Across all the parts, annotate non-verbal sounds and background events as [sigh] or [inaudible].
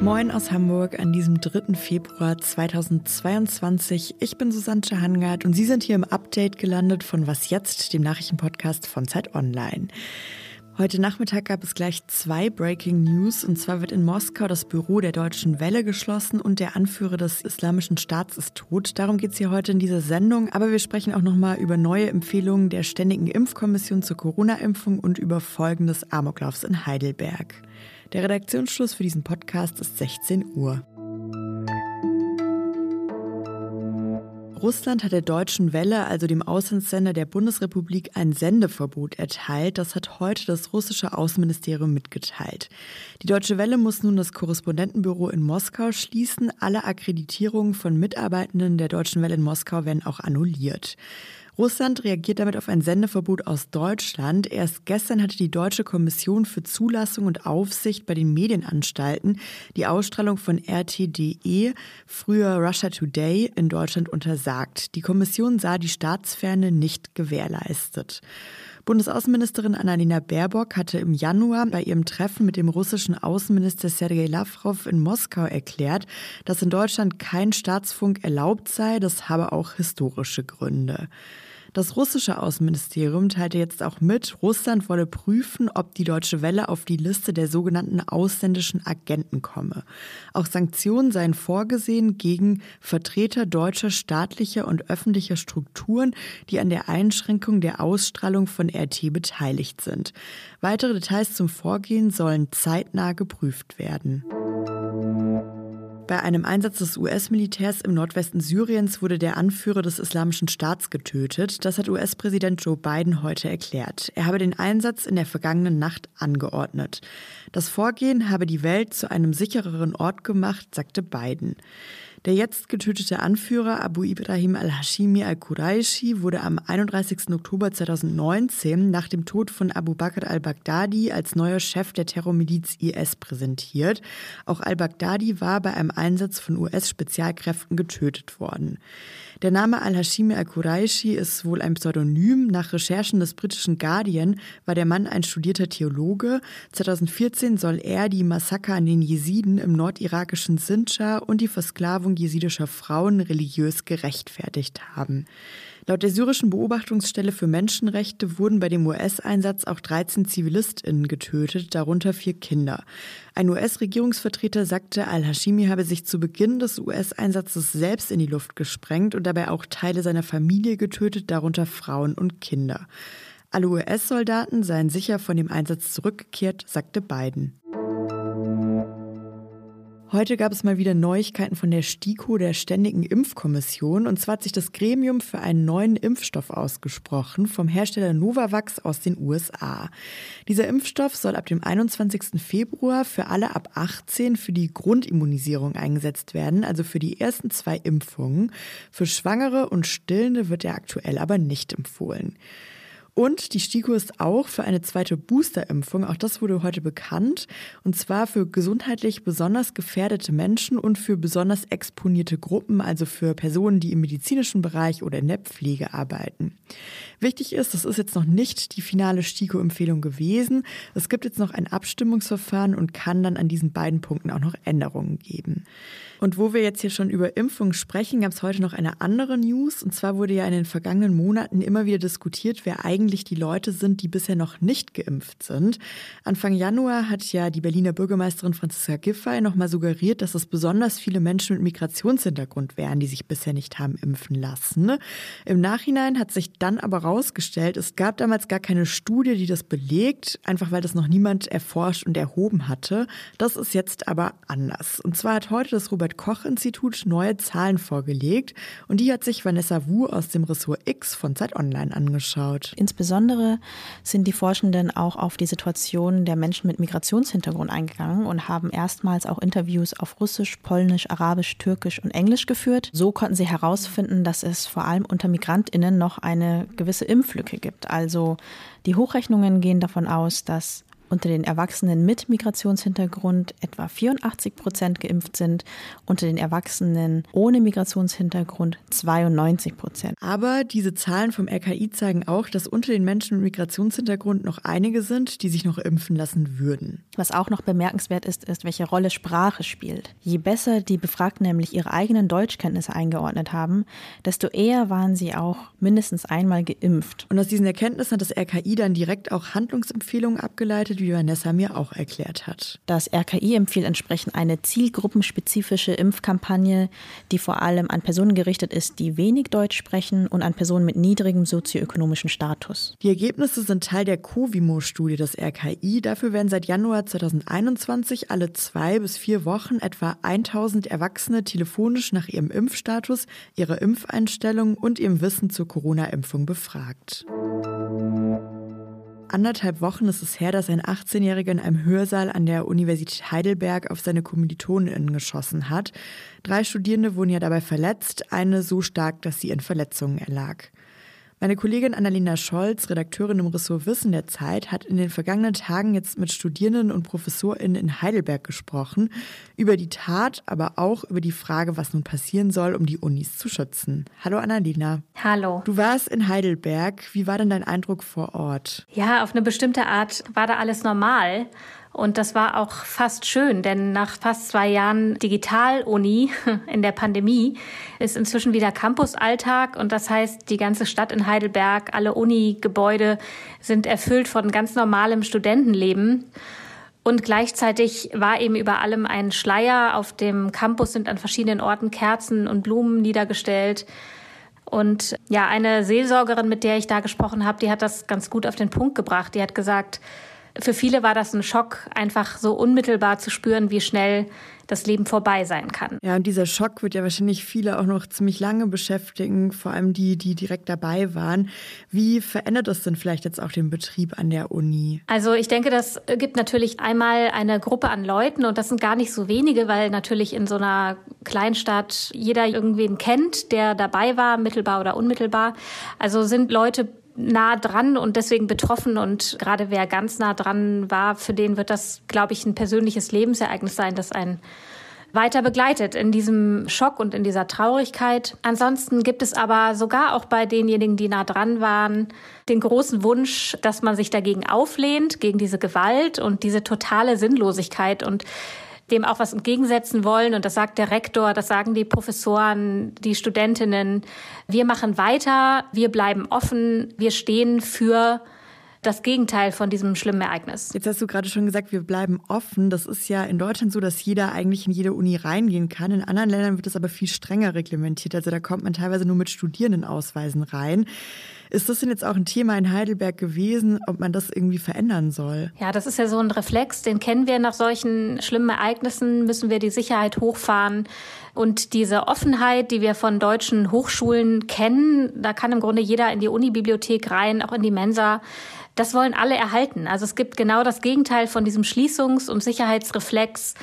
Moin aus Hamburg an diesem 3. Februar 2022. Ich bin Susanne Hangard und Sie sind hier im Update gelandet von Was Jetzt, dem Nachrichtenpodcast von Zeit Online. Heute Nachmittag gab es gleich zwei Breaking News. Und zwar wird in Moskau das Büro der Deutschen Welle geschlossen und der Anführer des Islamischen Staats ist tot. Darum geht es hier heute in dieser Sendung. Aber wir sprechen auch nochmal über neue Empfehlungen der Ständigen Impfkommission zur Corona-Impfung und über Folgen des Amoklaufs in Heidelberg. Der Redaktionsschluss für diesen Podcast ist 16 Uhr. Russland hat der Deutschen Welle, also dem Auslandssender der Bundesrepublik, ein Sendeverbot erteilt. Das hat heute das russische Außenministerium mitgeteilt. Die Deutsche Welle muss nun das Korrespondentenbüro in Moskau schließen. Alle Akkreditierungen von Mitarbeitenden der Deutschen Welle in Moskau werden auch annulliert. Russland reagiert damit auf ein Sendeverbot aus Deutschland. Erst gestern hatte die Deutsche Kommission für Zulassung und Aufsicht bei den Medienanstalten die Ausstrahlung von RTDE, früher Russia Today, in Deutschland untersagt. Die Kommission sah die Staatsferne nicht gewährleistet. Bundesaußenministerin Annalena Baerbock hatte im Januar bei ihrem Treffen mit dem russischen Außenminister Sergei Lavrov in Moskau erklärt, dass in Deutschland kein Staatsfunk erlaubt sei. Das habe auch historische Gründe. Das russische Außenministerium teilte jetzt auch mit, Russland wolle prüfen, ob die Deutsche Welle auf die Liste der sogenannten ausländischen Agenten komme. Auch Sanktionen seien vorgesehen gegen Vertreter deutscher staatlicher und öffentlicher Strukturen, die an der Einschränkung der Ausstrahlung von RT beteiligt sind. Weitere Details zum Vorgehen sollen zeitnah geprüft werden. Bei einem Einsatz des US-Militärs im Nordwesten Syriens wurde der Anführer des Islamischen Staats getötet. Das hat US-Präsident Joe Biden heute erklärt. Er habe den Einsatz in der vergangenen Nacht angeordnet. Das Vorgehen habe die Welt zu einem sichereren Ort gemacht, sagte Biden. Der jetzt getötete Anführer Abu Ibrahim al-Hashimi al-Quraishi wurde am 31. Oktober 2019 nach dem Tod von Abu Bakr al-Baghdadi als neuer Chef der Terrormiliz IS präsentiert. Auch al-Baghdadi war bei einem Einsatz von US-Spezialkräften getötet worden. Der Name al-Hashimi al-Quraishi ist wohl ein Pseudonym. Nach Recherchen des britischen Guardian war der Mann ein studierter Theologe. 2014 soll er die Massaker an den Jesiden im nordirakischen Sinjar und die Versklavung jesidischer Frauen religiös gerechtfertigt haben. Laut der syrischen Beobachtungsstelle für Menschenrechte wurden bei dem US-Einsatz auch 13 ZivilistInnen getötet, darunter vier Kinder. Ein US-Regierungsvertreter sagte, al-Hashimi habe sich zu Beginn des US-Einsatzes selbst in die Luft gesprengt und dabei auch Teile seiner Familie getötet, darunter Frauen und Kinder. Alle US-Soldaten seien sicher von dem Einsatz zurückgekehrt, sagte Biden. Heute gab es mal wieder Neuigkeiten von der STIKO, der Ständigen Impfkommission. Und zwar hat sich das Gremium für einen neuen Impfstoff ausgesprochen vom Hersteller Novavax aus den USA. Dieser Impfstoff soll ab dem 21. Februar für alle ab 18 für die Grundimmunisierung eingesetzt werden, also für die ersten zwei Impfungen. Für Schwangere und Stillende wird er aktuell aber nicht empfohlen. Und die STIKO ist auch für eine zweite Boosterimpfung, auch das wurde heute bekannt, und zwar für gesundheitlich besonders gefährdete Menschen und für besonders exponierte Gruppen, also für Personen, die im medizinischen Bereich oder in der Pflege arbeiten. Wichtig ist, das ist jetzt noch nicht die finale STIKO-Empfehlung gewesen. Es gibt jetzt noch ein Abstimmungsverfahren und kann dann an diesen beiden Punkten auch noch Änderungen geben. Und wo wir jetzt hier schon über Impfungen sprechen, gab es heute noch eine andere News. Und zwar wurde ja in den vergangenen Monaten immer wieder diskutiert, wer eigentlich die Leute sind, die bisher noch nicht geimpft sind. Anfang Januar hat ja die Berliner Bürgermeisterin Franziska Giffey nochmal suggeriert, dass es besonders viele Menschen mit Migrationshintergrund wären, die sich bisher nicht haben impfen lassen. Im Nachhinein hat sich dann aber herausgestellt, es gab damals gar keine Studie, die das belegt, einfach weil das noch niemand erforscht und erhoben hatte. Das ist jetzt aber anders. Und zwar hat heute das Robert Koch Institut neue Zahlen vorgelegt und die hat sich Vanessa Wu aus dem Ressort X von Zeit Online angeschaut. Insbesondere sind die Forschenden auch auf die Situation der Menschen mit Migrationshintergrund eingegangen und haben erstmals auch Interviews auf Russisch, Polnisch, Arabisch, Türkisch und Englisch geführt. So konnten sie herausfinden, dass es vor allem unter Migrantinnen noch eine gewisse Impflücke gibt. Also die Hochrechnungen gehen davon aus, dass unter den Erwachsenen mit Migrationshintergrund etwa 84 Prozent geimpft sind, unter den Erwachsenen ohne Migrationshintergrund 92 Prozent. Aber diese Zahlen vom RKI zeigen auch, dass unter den Menschen mit Migrationshintergrund noch einige sind, die sich noch impfen lassen würden. Was auch noch bemerkenswert ist, ist, welche Rolle Sprache spielt. Je besser die Befragten nämlich ihre eigenen Deutschkenntnisse eingeordnet haben, desto eher waren sie auch mindestens einmal geimpft. Und aus diesen Erkenntnissen hat das RKI dann direkt auch Handlungsempfehlungen abgeleitet, wie Vanessa mir auch erklärt hat. Das RKI empfiehlt entsprechend eine zielgruppenspezifische Impfkampagne, die vor allem an Personen gerichtet ist, die wenig Deutsch sprechen und an Personen mit niedrigem sozioökonomischen Status. Die Ergebnisse sind Teil der Covimo-Studie des RKI. Dafür werden seit Januar 2021 alle zwei bis vier Wochen etwa 1000 Erwachsene telefonisch nach ihrem Impfstatus, ihrer Impfeinstellung und ihrem Wissen zur Corona-Impfung befragt. Anderthalb Wochen ist es her, dass ein 18-Jähriger in einem Hörsaal an der Universität Heidelberg auf seine KommilitonInnen geschossen hat. Drei Studierende wurden ja dabei verletzt, eine so stark, dass sie in Verletzungen erlag. Meine Kollegin Annalena Scholz, Redakteurin im Ressort Wissen der Zeit, hat in den vergangenen Tagen jetzt mit Studierenden und ProfessorInnen in Heidelberg gesprochen, über die Tat, aber auch über die Frage, was nun passieren soll, um die Unis zu schützen. Hallo Annalena. Hallo. Du warst in Heidelberg. Wie war denn dein Eindruck vor Ort? Ja, auf eine bestimmte Art war da alles normal. Und das war auch fast schön, denn nach fast zwei Jahren Digital-Uni [laughs] in der Pandemie ist inzwischen wieder Campusalltag. Und das heißt, die ganze Stadt in Heidelberg, alle Uni-Gebäude sind erfüllt von ganz normalem Studentenleben. Und gleichzeitig war eben über allem ein Schleier. Auf dem Campus sind an verschiedenen Orten Kerzen und Blumen niedergestellt. Und ja, eine Seelsorgerin, mit der ich da gesprochen habe, die hat das ganz gut auf den Punkt gebracht. Die hat gesagt, für viele war das ein Schock, einfach so unmittelbar zu spüren, wie schnell das Leben vorbei sein kann. Ja, und dieser Schock wird ja wahrscheinlich viele auch noch ziemlich lange beschäftigen, vor allem die, die direkt dabei waren. Wie verändert das denn vielleicht jetzt auch den Betrieb an der Uni? Also ich denke, das gibt natürlich einmal eine Gruppe an Leuten und das sind gar nicht so wenige, weil natürlich in so einer Kleinstadt jeder irgendwen kennt, der dabei war, mittelbar oder unmittelbar. Also sind Leute nah dran und deswegen betroffen. Und gerade wer ganz nah dran war, für den wird das, glaube ich, ein persönliches Lebensereignis sein, das einen weiter begleitet in diesem Schock und in dieser Traurigkeit. Ansonsten gibt es aber sogar auch bei denjenigen, die nah dran waren, den großen Wunsch, dass man sich dagegen auflehnt, gegen diese Gewalt und diese totale Sinnlosigkeit und dem auch was entgegensetzen wollen. Und das sagt der Rektor, das sagen die Professoren, die Studentinnen. Wir machen weiter, wir bleiben offen, wir stehen für das Gegenteil von diesem schlimmen Ereignis. Jetzt hast du gerade schon gesagt, wir bleiben offen. Das ist ja in Deutschland so, dass jeder eigentlich in jede Uni reingehen kann. In anderen Ländern wird es aber viel strenger reglementiert. Also da kommt man teilweise nur mit Studierendenausweisen rein. Ist das denn jetzt auch ein Thema in Heidelberg gewesen, ob man das irgendwie verändern soll? Ja, das ist ja so ein Reflex, den kennen wir nach solchen schlimmen Ereignissen, müssen wir die Sicherheit hochfahren. Und diese Offenheit, die wir von deutschen Hochschulen kennen, da kann im Grunde jeder in die Unibibliothek rein, auch in die Mensa. Das wollen alle erhalten. Also es gibt genau das Gegenteil von diesem Schließungs- und Sicherheitsreflex.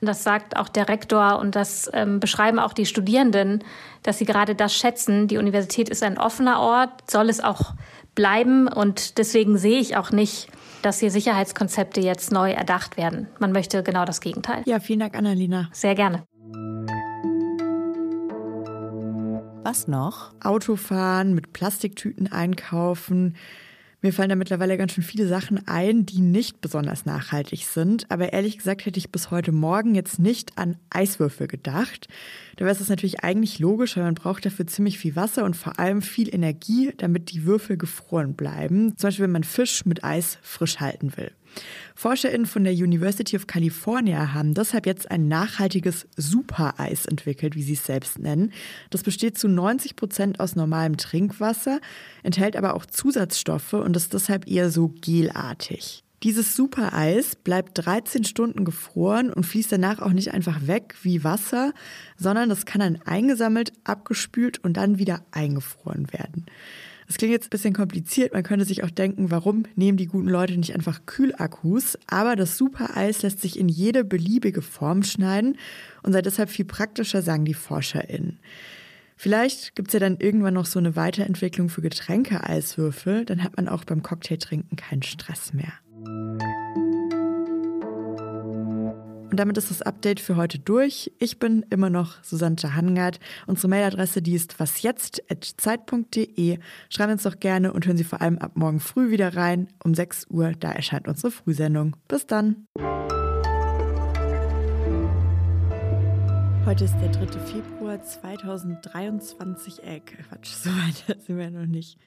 Das sagt auch der Rektor und das ähm, beschreiben auch die Studierenden, dass sie gerade das schätzen. Die Universität ist ein offener Ort, soll es auch bleiben und deswegen sehe ich auch nicht, dass hier Sicherheitskonzepte jetzt neu erdacht werden. Man möchte genau das Gegenteil. Ja, vielen Dank, Annalena. Sehr gerne. Was noch? Autofahren, mit Plastiktüten einkaufen. Mir fallen da mittlerweile ganz schön viele Sachen ein, die nicht besonders nachhaltig sind. Aber ehrlich gesagt hätte ich bis heute Morgen jetzt nicht an Eiswürfel gedacht. Dabei ist es natürlich eigentlich logisch, weil man braucht dafür ziemlich viel Wasser und vor allem viel Energie, damit die Würfel gefroren bleiben. Zum Beispiel, wenn man Fisch mit Eis frisch halten will. ForscherInnen von der University of California haben deshalb jetzt ein nachhaltiges Supereis entwickelt, wie sie es selbst nennen. Das besteht zu 90 Prozent aus normalem Trinkwasser, enthält aber auch Zusatzstoffe und ist deshalb eher so gelartig. Dieses Supereis bleibt 13 Stunden gefroren und fließt danach auch nicht einfach weg wie Wasser, sondern das kann dann eingesammelt, abgespült und dann wieder eingefroren werden. Das klingt jetzt ein bisschen kompliziert. Man könnte sich auch denken, warum nehmen die guten Leute nicht einfach Kühlakkus? Aber das Supereis lässt sich in jede beliebige Form schneiden und sei deshalb viel praktischer, sagen die ForscherInnen. Vielleicht gibt es ja dann irgendwann noch so eine Weiterentwicklung für Getränke-Eiswürfel. Dann hat man auch beim Cocktailtrinken keinen Stress mehr. Und damit ist das Update für heute durch. Ich bin immer noch Susanne Hangard. Unsere Mailadresse, die ist wasjetzt.zeit.de. Schreiben uns doch gerne und hören Sie vor allem ab morgen früh wieder rein. Um 6 Uhr, da erscheint unsere Frühsendung. Bis dann. Heute ist der 3. Februar 2023. Äh, Quatsch, [laughs] so weit sind wir noch nicht.